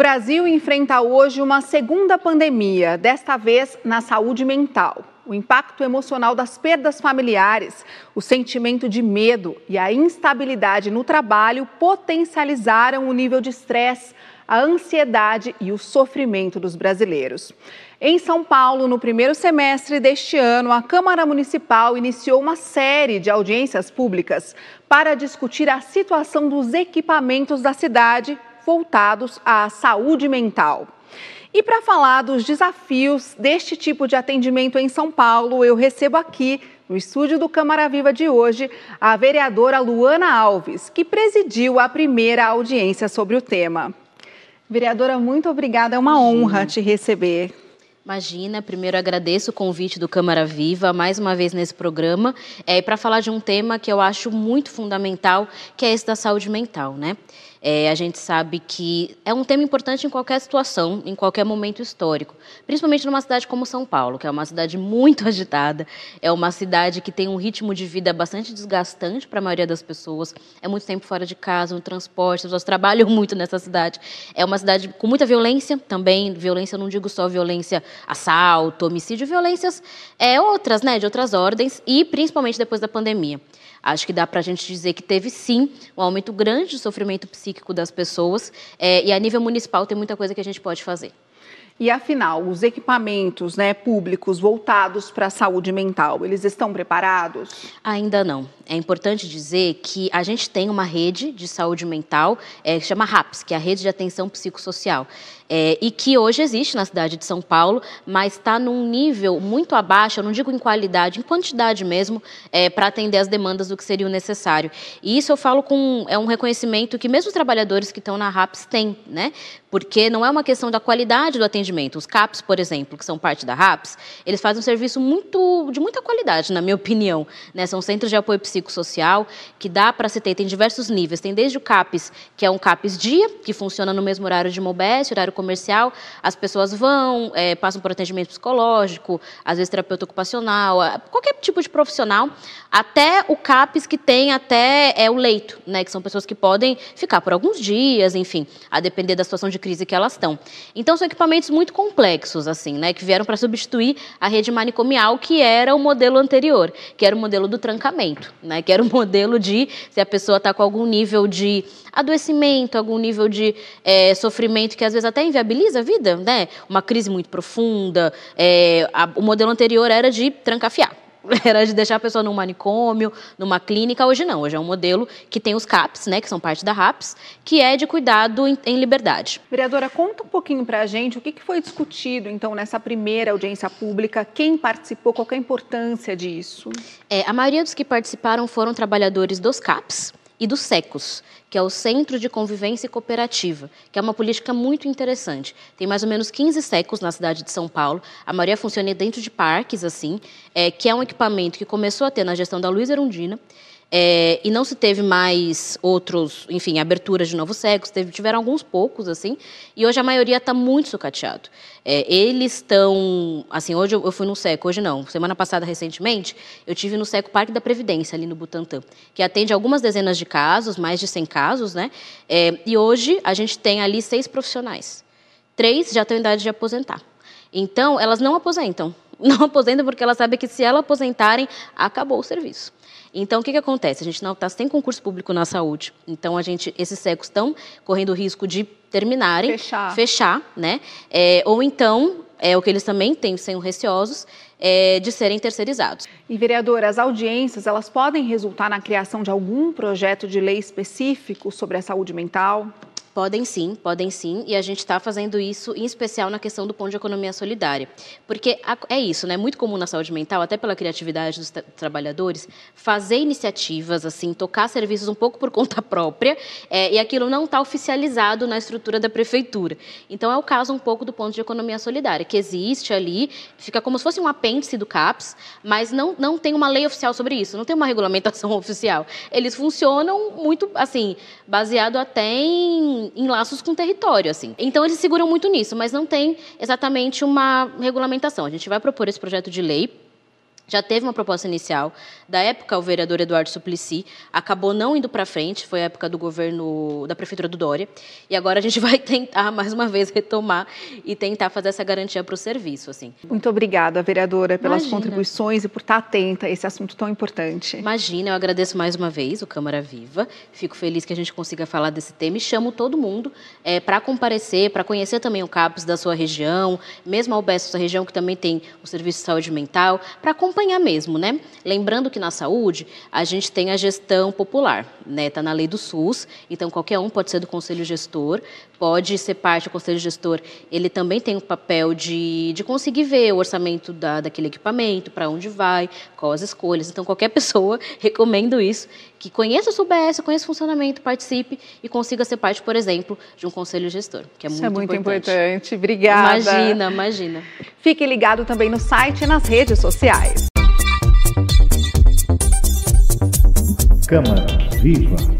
Brasil enfrenta hoje uma segunda pandemia, desta vez na saúde mental. O impacto emocional das perdas familiares, o sentimento de medo e a instabilidade no trabalho potencializaram o nível de estresse, a ansiedade e o sofrimento dos brasileiros. Em São Paulo, no primeiro semestre deste ano, a Câmara Municipal iniciou uma série de audiências públicas para discutir a situação dos equipamentos da cidade voltados à saúde mental. E para falar dos desafios deste tipo de atendimento em São Paulo, eu recebo aqui, no estúdio do Câmara Viva de hoje, a vereadora Luana Alves, que presidiu a primeira audiência sobre o tema. Vereadora, muito obrigada, é uma Imagina. honra te receber. Imagina, primeiro agradeço o convite do Câmara Viva mais uma vez nesse programa, é, para falar de um tema que eu acho muito fundamental, que é esse da saúde mental, né? É, a gente sabe que é um tema importante em qualquer situação, em qualquer momento histórico, principalmente numa cidade como São Paulo, que é uma cidade muito agitada, é uma cidade que tem um ritmo de vida bastante desgastante para a maioria das pessoas, é muito tempo fora de casa, no transporte, as pessoas trabalham muito nessa cidade. É uma cidade com muita violência também, violência, não digo só violência, assalto, homicídio, violências é, outras, né, de outras ordens, e principalmente depois da pandemia. Acho que dá para a gente dizer que teve sim um aumento grande de sofrimento psíquico das pessoas é, e a nível municipal tem muita coisa que a gente pode fazer. E afinal, os equipamentos né, públicos voltados para a saúde mental, eles estão preparados? Ainda não. É importante dizer que a gente tem uma rede de saúde mental é, que chama RAPS, que é a Rede de Atenção Psicossocial é, e que hoje existe na cidade de São Paulo, mas está num nível muito abaixo, eu não digo em qualidade, em quantidade mesmo, é, para atender as demandas do que seria o necessário. E isso eu falo com é um reconhecimento que mesmo os trabalhadores que estão na RAPS têm, né? Porque não é uma questão da qualidade do atendimento. Os CAPs, por exemplo, que são parte da RAPS, eles fazem um serviço muito de muita qualidade, na minha opinião. Né? São centros de apoio psicossocial que dá para se ter, tem diversos níveis. Tem desde o CAPS, que é um CAPS dia, que funciona no mesmo horário de Mobeste, horário comercial, as pessoas vão, é, passam por atendimento psicológico, às vezes terapeuta ocupacional, qualquer tipo de profissional, até o CAPES que tem até é, o leito, né, que são pessoas que podem ficar por alguns dias, enfim, a depender da situação de crise que elas estão. Então, são equipamentos muito complexos, assim, né, que vieram para substituir a rede manicomial, que era o modelo anterior, que era o modelo do trancamento, né, que era o modelo de se a pessoa está com algum nível de adoecimento, algum nível de é, sofrimento que às vezes até inviabiliza a vida, né? Uma crise muito profunda. É, a, o modelo anterior era de trancafiar. Era de deixar a pessoa num manicômio, numa clínica. Hoje não. Hoje é um modelo que tem os CAPs, né, que são parte da RAPS, que é de cuidado em, em liberdade. Vereadora, conta um pouquinho para a gente o que, que foi discutido, então, nessa primeira audiência pública. Quem participou? Qual é a importância disso? É, a maioria dos que participaram foram trabalhadores dos CAPs e do SECOS, que é o Centro de Convivência Cooperativa, que é uma política muito interessante. Tem mais ou menos 15 SECOS na cidade de São Paulo, a maioria funciona dentro de parques, assim, é, que é um equipamento que começou a ter na gestão da Luiz Erundina, é, e não se teve mais outros, enfim, aberturas de novos cegos, teve, tiveram alguns poucos, assim, e hoje a maioria está muito sucateado. É, eles estão, assim, hoje eu, eu fui no SECO, hoje não, semana passada, recentemente, eu tive no SECO Parque da Previdência, ali no Butantã, que atende algumas dezenas de casos, mais de 100 casos, né, é, e hoje a gente tem ali seis profissionais. Três já estão em idade de aposentar. Então, elas não aposentam. Não aposentam porque elas sabem que se elas aposentarem, acabou o serviço. Então, o que, que acontece? A gente não está sem concurso público na saúde. Então, a gente, esses secos estão correndo o risco de terminarem, fechar, fechar né? É, ou então, é o que eles também têm, sendo receosos, é, de serem terceirizados. E, vereadora, as audiências, elas podem resultar na criação de algum projeto de lei específico sobre a saúde mental? Podem sim, podem sim, e a gente está fazendo isso, em especial na questão do ponto de economia solidária. Porque é isso, né? É muito comum na saúde mental, até pela criatividade dos tra trabalhadores, fazer iniciativas, assim, tocar serviços um pouco por conta própria, é, e aquilo não está oficializado na estrutura da prefeitura. Então, é o caso um pouco do ponto de economia solidária, que existe ali, fica como se fosse um apêndice do CAPS, mas não, não tem uma lei oficial sobre isso, não tem uma regulamentação oficial. Eles funcionam muito, assim, baseado até em em, laços com o território, assim. Então eles seguram muito nisso, mas não tem exatamente uma regulamentação. A gente vai propor esse projeto de lei já teve uma proposta inicial. Da época, o vereador Eduardo Suplicy acabou não indo para frente, foi a época do governo da prefeitura do Dória. E agora a gente vai tentar, mais uma vez, retomar e tentar fazer essa garantia para o serviço. Assim. Muito obrigada, vereadora, pelas Imagina. contribuições e por estar atenta a esse assunto tão importante. Imagina, eu agradeço mais uma vez o Câmara Viva. Fico feliz que a gente consiga falar desse tema e chamo todo mundo é, para comparecer, para conhecer também o CAPS da sua região, mesmo a UBS da sua região, que também tem o Serviço de Saúde Mental, para acompanhar acompanhar mesmo, né? Lembrando que na saúde a gente tem a gestão popular, né? Está na lei do SUS, então qualquer um pode ser do conselho gestor, pode ser parte do conselho gestor. Ele também tem o papel de, de conseguir ver o orçamento da, daquele equipamento, para onde vai, quais as escolhas. Então qualquer pessoa, recomendo isso, que conheça o SUBS, conheça o funcionamento, participe e consiga ser parte, por exemplo, de um conselho gestor, que é muito, é muito importante. importante. Obrigada. Imagina, imagina. Fique ligado também no site e nas redes sociais. Câmara Viva.